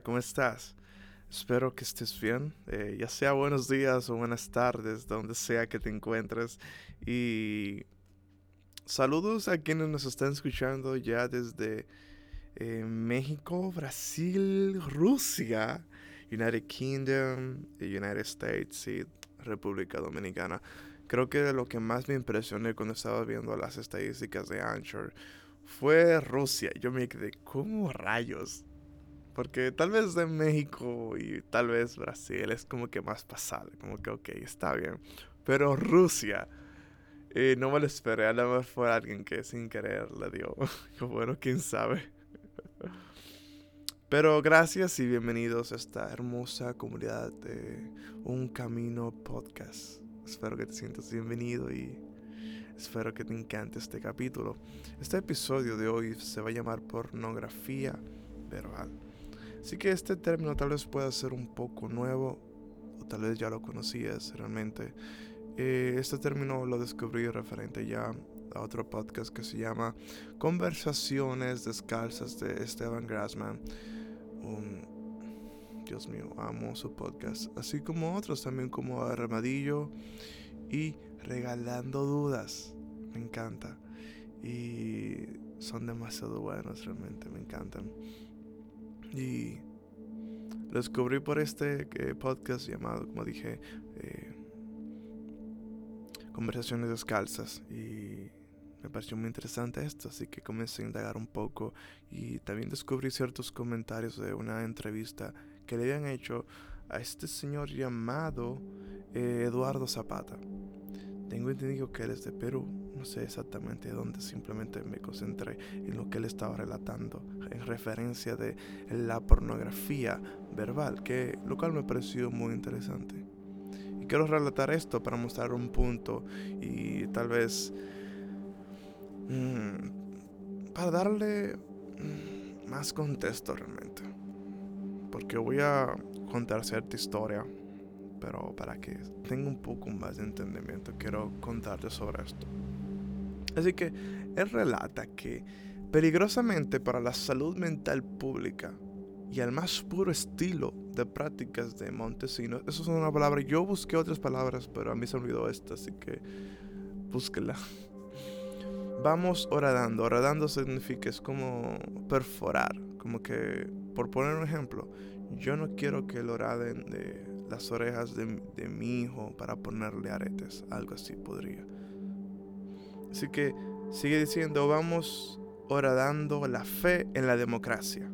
¿cómo estás? Espero que estés bien, eh, ya sea buenos días o buenas tardes, donde sea que te encuentres. Y saludos a quienes nos están escuchando ya desde eh, México, Brasil, Rusia, United Kingdom, United States y República Dominicana. Creo que lo que más me impresionó cuando estaba viendo las estadísticas de Anchor fue Rusia. Yo me quedé, ¿cómo rayos? Porque tal vez de México y tal vez Brasil es como que más pasable. Como que, ok, está bien. Pero Rusia, eh, no me lo esperé. A lo mejor fue alguien que sin querer le dio. bueno, quién sabe. Pero gracias y bienvenidos a esta hermosa comunidad de Un Camino Podcast. Espero que te sientas bienvenido y espero que te encante este capítulo. Este episodio de hoy se va a llamar pornografía verbal. Así que este término tal vez pueda ser un poco nuevo o tal vez ya lo conocías realmente. Eh, este término lo descubrí referente ya a otro podcast que se llama Conversaciones Descalzas de Esteban Grassman. Dios mío, amo su podcast. Así como otros también como Armadillo y Regalando Dudas. Me encanta. Y son demasiado buenos realmente, me encantan. Y lo descubrí por este eh, podcast llamado, como dije, eh, Conversaciones Descalzas. Y me pareció muy interesante esto, así que comencé a indagar un poco y también descubrí ciertos comentarios de una entrevista que le habían hecho a este señor llamado eh, Eduardo Zapata. Tengo entendido que él es de Perú, no sé exactamente de dónde, simplemente me concentré en lo que él estaba relatando en referencia de la pornografía verbal, que lo cual me pareció muy interesante. Y quiero relatar esto para mostrar un punto y tal vez mm, para darle mm, más contexto realmente. Porque voy a contar cierta historia pero para que tenga un poco más de entendimiento, quiero contarte sobre esto. Así que él relata que peligrosamente para la salud mental pública y al más puro estilo de prácticas de Montesinos, eso es una palabra, yo busqué otras palabras, pero a mí se me olvidó esta, así que búsquela. Vamos horadando, horadando significa es como perforar, como que, por poner un ejemplo, yo no quiero que lo horaden de las orejas de, mi hijo para ponerle aretes. Algo así podría. Así que sigue diciendo, vamos horadando la fe en la democracia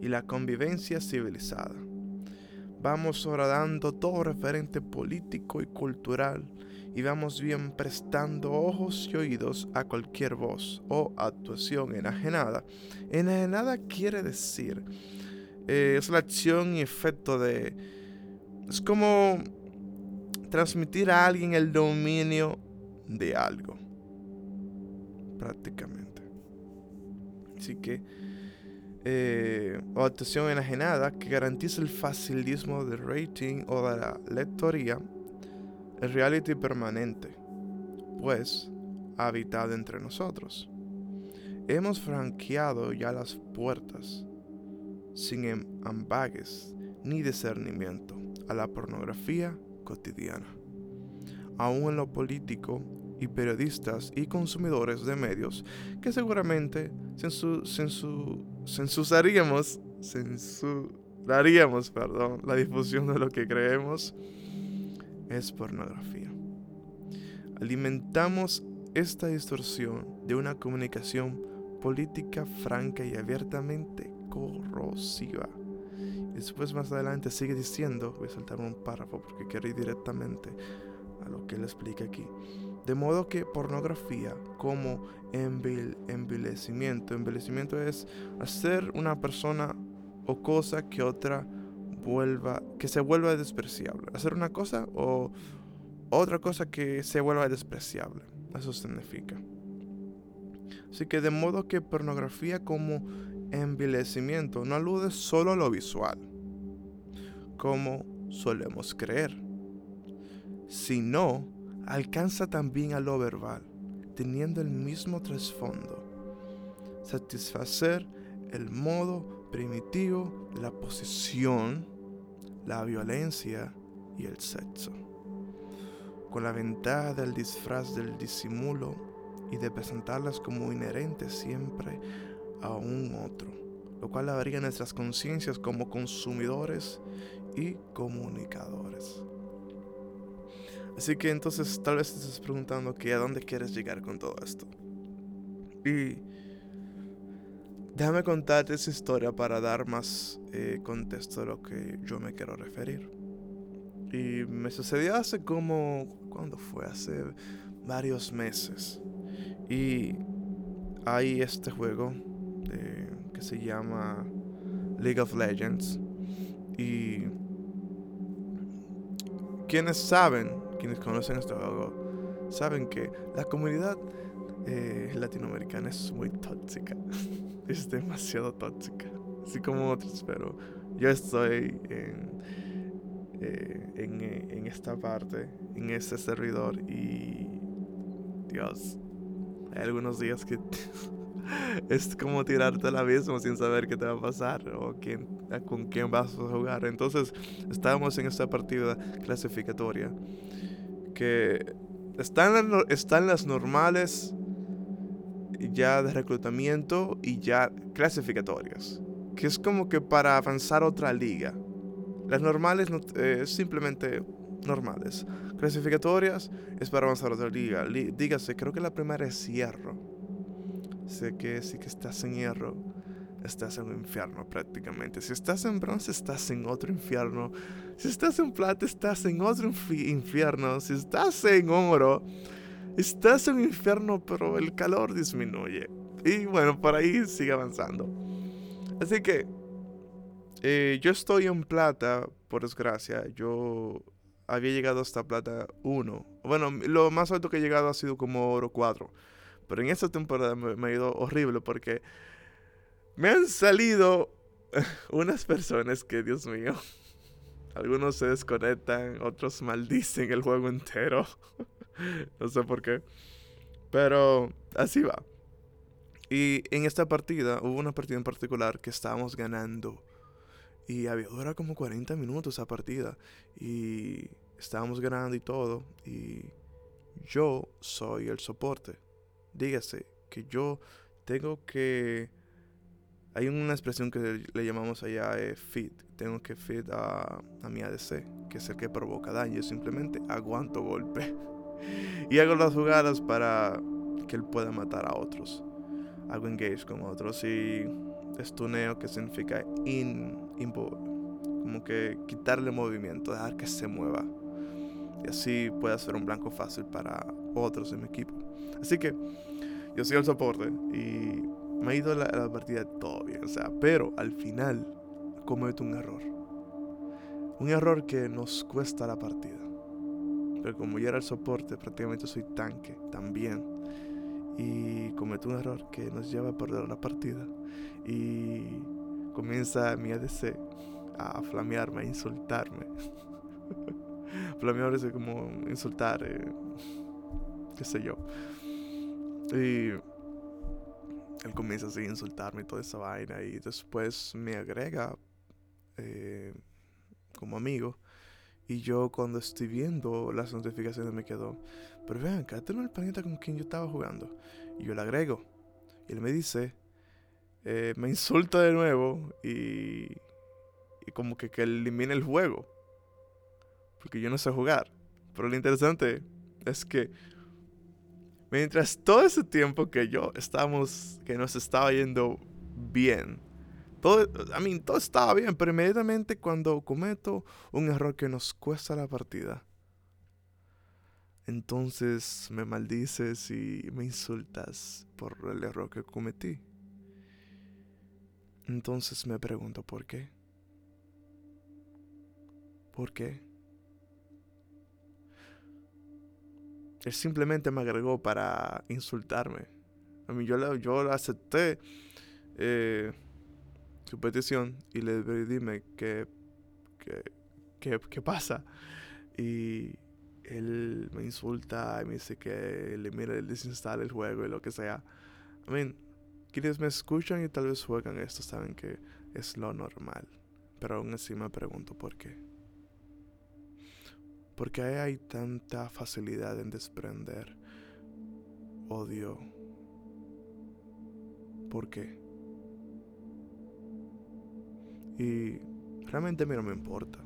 y la convivencia civilizada. Vamos horadando todo referente político y cultural y vamos bien prestando ojos y oídos a cualquier voz o actuación enajenada. Enajenada quiere decir, eh, es la acción y efecto de es como transmitir a alguien el dominio de algo. Prácticamente. Así que, eh, o actuación enajenada que garantiza el facilismo del rating o de la lectoría, el reality permanente, pues habitado entre nosotros. Hemos franqueado ya las puertas, sin em-, ambagues ni discernimiento a la pornografía cotidiana. Aún en lo político y periodistas y consumidores de medios que seguramente censu, censu, censuraríamos, censuraríamos perdón, la difusión de lo que creemos es pornografía. Alimentamos esta distorsión de una comunicación política franca y abiertamente corrosiva después más adelante sigue diciendo, voy a saltar un párrafo porque quiero ir directamente a lo que él explica aquí. De modo que pornografía como envilecimiento, envilecimiento es hacer una persona o cosa que otra vuelva, que se vuelva despreciable. Hacer una cosa o otra cosa que se vuelva despreciable. Eso significa. Así que de modo que pornografía como envilecimiento no alude solo a lo visual, como solemos creer, sino alcanza también a lo verbal, teniendo el mismo trasfondo, satisfacer el modo primitivo de la posesión, la violencia y el sexo, con la ventaja del disfraz del disimulo y de presentarlas como inherentes siempre a un otro, lo cual abría nuestras conciencias como consumidores y comunicadores. Así que entonces tal vez te estés preguntando que a dónde quieres llegar con todo esto. Y déjame contarte esa historia para dar más eh, contexto a lo que yo me quiero referir. Y me sucedió hace como, ¿cuándo fue? Hace varios meses. Y hay este juego que se llama League of Legends. Y quienes saben, quienes conocen este juego, saben que la comunidad eh, latinoamericana es muy tóxica. es demasiado tóxica. Así como otros, pero yo estoy en eh, eh, en, esta parte, en este servidor. Y Dios, hay algunos días que es como tirarte al abismo sin saber qué te va a pasar o quién, con quién vas a jugar. Entonces, estábamos en esta partida clasificatoria están, están las normales ya de reclutamiento y ya clasificatorias, que es como que para avanzar otra liga. Las normales eh, simplemente normales. Clasificatorias es para avanzar otra liga. dígase, creo que la primera es hierro. Sé que si que estás en hierro, estás en un infierno prácticamente. Si estás en bronce, estás en otro infierno. Si estás en plata, estás en otro infierno. Si estás en oro, estás en un infierno, pero el calor disminuye. Y bueno, por ahí sigue avanzando. Así que eh, yo estoy en plata, por desgracia. Yo había llegado hasta plata 1. Bueno, lo más alto que he llegado ha sido como oro 4. Pero en esta temporada me, ha ido horrible porque me han salido unas personas que, Dios mío, algunos se desconectan, otros maldicen el juego entero. no sé por qué. Pero así va. Y en esta partida, hubo una partida en particular que estábamos ganando y había durado como 40 minutos esa partida. Y estábamos ganando y todo. Y yo soy el soporte. Dígase que yo tengo que... Hay una expresión que le llamamos allá eh, fit. Tengo que fit a, a mi ADC, que es el que provoca daño. simplemente aguanto golpe. y hago las jugadas para que él pueda matar a otros. Hago engage con otros y estuneo que significa in, como que quitarle movimiento, dejar que se mueva. Y así puede ser un blanco fácil para otros en mi equipo. Así que yo soy el soporte y me ha ido la, la partida todo bien. O sea, pero al final cometo un error. Un error que nos cuesta la partida. Pero como yo era el soporte, prácticamente soy tanque también. Y cometo un error que nos lleva a perder la partida. Y comienza mi ADC a flamearme, a insultarme. Flamear es como insultar, eh, qué sé yo. Y él comienza así a insultarme y toda esa vaina. Y después me agrega eh, como amigo. Y yo cuando estoy viendo las notificaciones me quedo, pero vean, acá este el planeta con quien yo estaba jugando. Y yo le agrego. Y él me dice, eh, me insulta de nuevo y, y como que, que elimine el juego. Porque yo no sé jugar. Pero lo interesante es que mientras todo ese tiempo que yo estábamos, que nos estaba yendo bien, todo, I mean, todo estaba bien, pero inmediatamente cuando cometo un error que nos cuesta la partida, entonces me maldices y me insultas por el error que cometí. Entonces me pregunto por qué. ¿Por qué? Él simplemente me agregó para insultarme. A mí yo, yo acepté eh, su petición y le dime qué, qué, qué, pasa. Y él me insulta y me dice que le mire, desinstale el juego y lo que sea. I mean, quienes me escuchan y tal vez juegan esto saben que es lo normal. Pero aún así me pregunto por qué. ¿Por qué hay tanta facilidad en desprender odio? ¿Por qué? Y realmente a mí no me importa.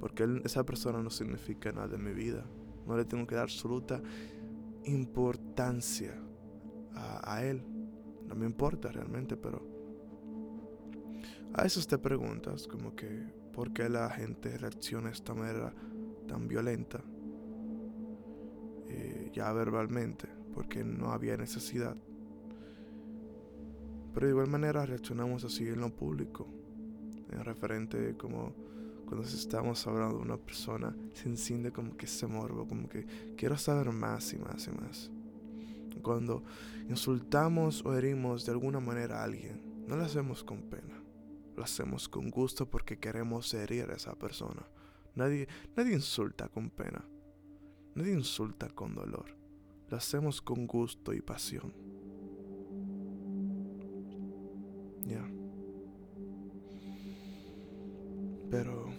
Porque esa persona no significa nada en mi vida. No le tengo que dar absoluta importancia a, a él. No me importa realmente, pero a veces te preguntas como que por qué la gente reacciona de esta manera tan violenta, eh, ya verbalmente, porque no había necesidad. Pero de igual manera reaccionamos así en lo público, en referente como cuando estamos hablando de una persona, se enciende como que ese morbo, como que quiero saber más y más y más. Cuando insultamos o herimos de alguna manera a alguien, no lo hacemos con pena, lo hacemos con gusto porque queremos herir a esa persona. Nadie, insulta con pena, nadie insulta con dolor, lo hacemos con gusto y pasión. Ya. Pero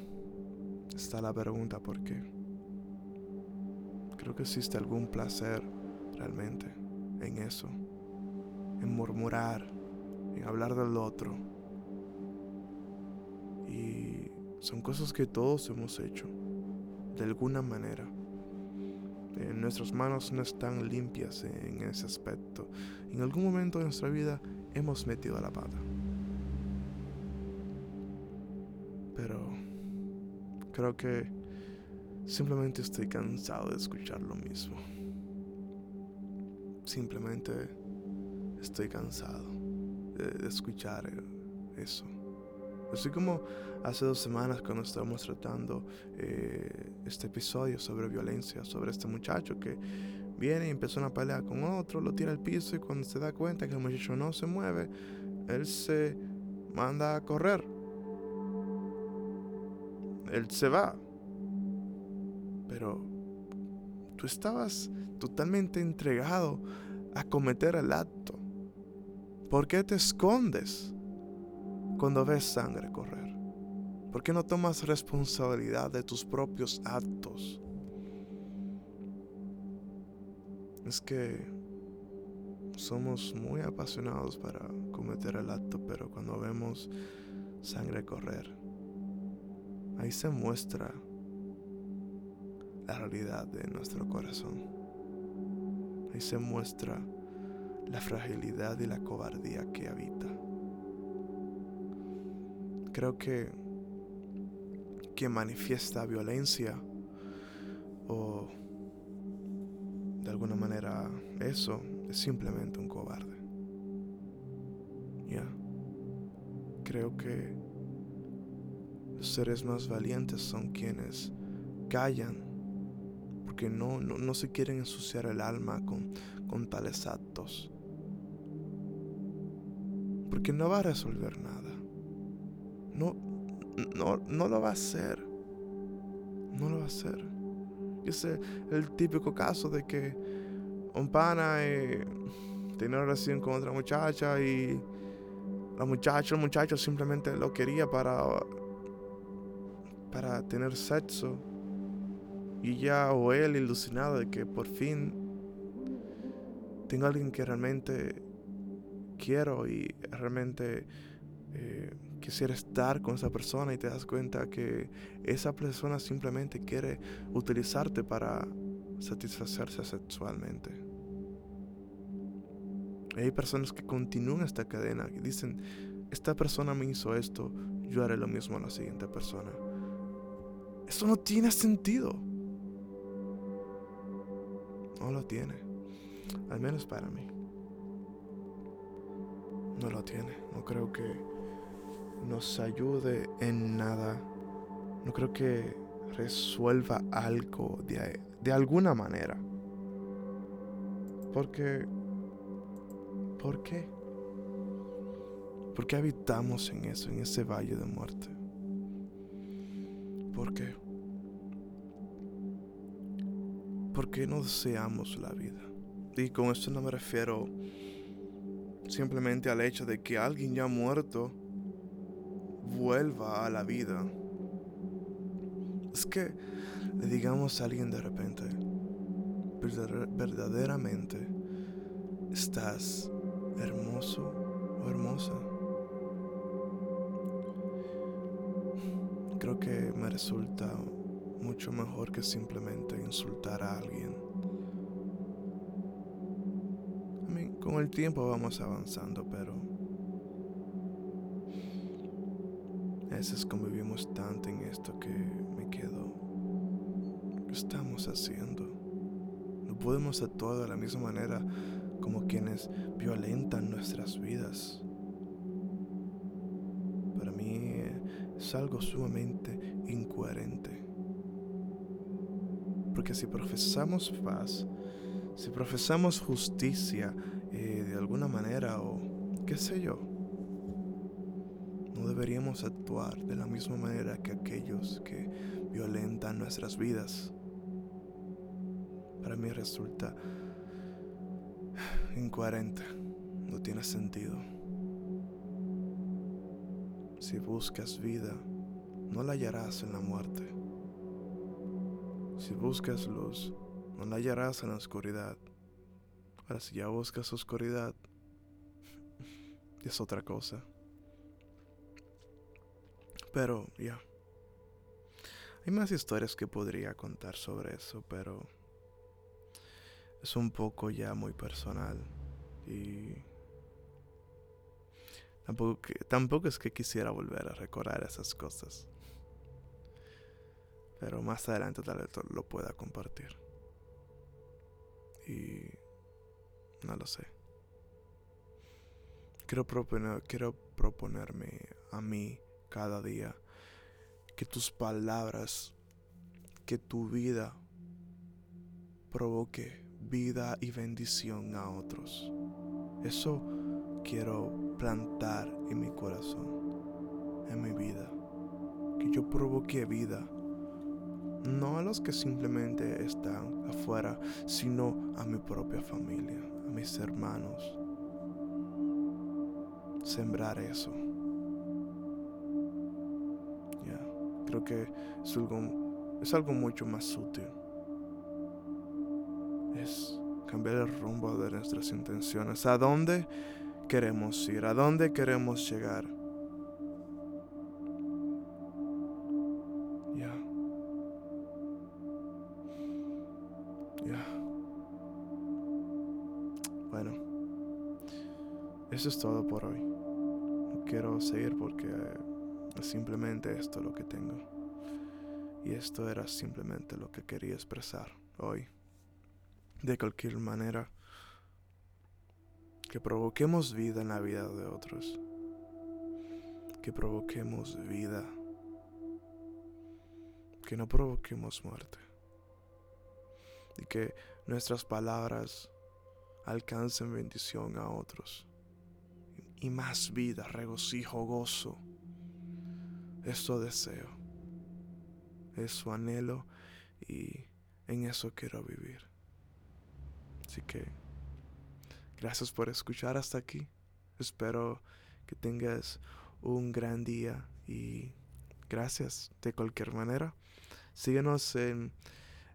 está la pregunta por qué. Creo que existe algún placer realmente en eso, en murmurar, en hablar del otro. Son cosas que todos hemos hecho, de alguna manera. En nuestras manos no están limpias en ese aspecto. En algún momento de nuestra vida hemos metido la pata. Pero creo que simplemente estoy cansado de escuchar lo mismo. Simplemente estoy cansado de, escuchar eso. Así como hace dos semanas cuando estábamos tratando eh, este episodio sobre violencia, sobre este muchacho que viene y empezó una pelea con otro, lo tira al piso y cuando se da cuenta que el muchacho no se mueve, él se manda a correr. Él se va. Pero tú estabas totalmente entregado a cometer el acto. ¿Por qué te escondes cuando ves sangre correr? ¿Por qué no tomas responsabilidad de tus propios actos? Es que somos muy apasionados para cometer el acto, pero cuando vemos sangre correr, ahí se muestra la realidad de nuestro corazón. Ahí se muestra la fragilidad y la cobardía que habita. Creo que quien manifiesta violencia o de alguna manera eso es simplemente un cobarde. Ya. Creo que los seres más valientes son quienes callan porque no, no, se quieren ensuciar el alma con, con tales actos. Porque no va a resolver nada. No, no, no lo va a hacer. No lo va a hacer. Ese es el típico caso de que un pana eh, tiene una relación con otra muchacha y la muchacha, el muchacho simplemente lo quería para, para tener sexo y ya o él ilusionado de que por fin tengo a alguien que realmente quiero y realmente eh, quisiera estar con esa persona y te das cuenta que esa persona simplemente quiere utilizarte para satisfacerse sexualmente. hay personas que continúan esta cadena y dicen, esta persona me hizo esto, yo haré lo mismo a la siguiente persona. Eso no tiene sentido. No lo tiene. Al menos para mí. No lo tiene. No creo que nos ayude en nada. No creo que resuelva algo de, de alguna manera. Porque... ¿Por qué? ¿Por qué habitamos en eso, en ese valle de muerte? ¿Por qué? ¿por qué no deseamos la vida? Y con esto no me refiero simplemente al hecho de que alguien ya muerto vuelva a la vida. Es que le digamos a alguien de repente, verdaderamente estás hermoso o hermosa. Creo que me resulta mucho mejor que simplemente insultar a alguien. con el tiempo vamos avanzando, pero veces convivimos tanto en esto que me quedo. ¿Qué estamos haciendo? No podemos actuar de la misma manera como quienes violentan nuestras vidas. Para mí es algo sumamente incoherente. Porque si profesamos paz, si profesamos justicia eh, de alguna manera o qué sé yo, no deberíamos de la misma manera que aquellos que violentan nuestras vidas. Para mí resulta incoherente, no tiene sentido. Si buscas vida, no la hallarás en la muerte. Si buscas luz, no la hallarás en la oscuridad. Ahora, si ya buscas oscuridad, es otra cosa. Pero ya. Hay más historias que podría contar sobre eso, pero es un poco ya muy personal. Y tampoco, tampoco es que quisiera volver a recordar esas cosas. Pero más adelante tal vez lo pueda compartir. Y no lo sé. Quiero, proponer, quiero proponerme a mí cada día que tus palabras, que tu vida provoque vida y bendición a otros. Eso quiero plantar en mi corazón, en mi vida. Que yo provoque vida no a los que simplemente están afuera, sino a mi propia familia, a mis hermanos. Sembrar eso. Creo que es algo, es algo mucho más sutil. Es cambiar el rumbo de nuestras intenciones. ¿A dónde queremos ir? ¿A dónde queremos llegar? Bueno, eso es todo por hoy. No quiero seguir porque simplemente esto lo que tengo. Y esto era simplemente lo que quería expresar hoy. De cualquier manera, que provoquemos vida en la vida de otros. Que provoquemos vida. Que no provoquemos muerte y que nuestras palabras alcancen bendición a otros. Y más vida, regocijo, gozo. Eso deseo. Eso anhelo y en eso quiero vivir. Así que gracias por escuchar hasta aquí. Espero que tengas un gran día y gracias de cualquier manera. Síguenos en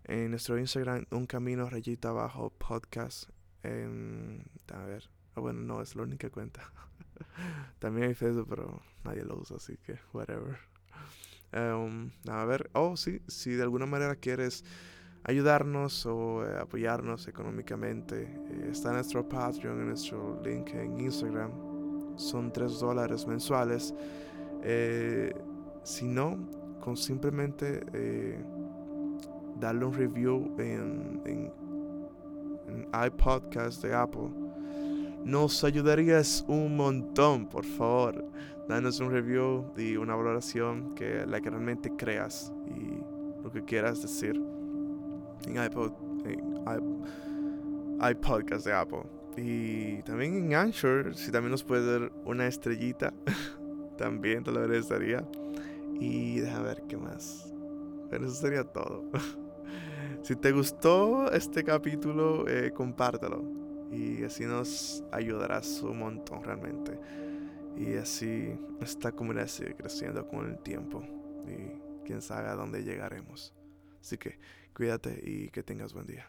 en nuestro Instagram, Un Camino Rayita Abajo Podcast. a ver, ah, bueno, no, es la única cuenta. También hay Facebook, pero nadie lo usa, así que, whatever. Um, a ver, oh, sí, si de alguna manera quieres ayudarnos o eh, apoyarnos económicamente, eh, está nuestro Patreon, en nuestro link en Instagram. Son 3 dólares mensuales. Eh, si no, con simplemente darle un review en, en, iPodcast de Apple. Nos ayudarías un montón, por favor. Danos un review y una valoración que la que realmente creas y lo que quieras decir en iPod, en iPodcast de Apple. Y también en Anchor, si también nos puedes dar una estrellita, también te lo agradecería. Y déjame ver qué más. Pero eso sería todo. Si te gustó este capítulo, eh, compártelo y así nos ayudarás un montón realmente. Y así esta comunidad sigue creciendo con el tiempo y quién sabe a dónde llegaremos. Así que cuídate y que tengas buen día.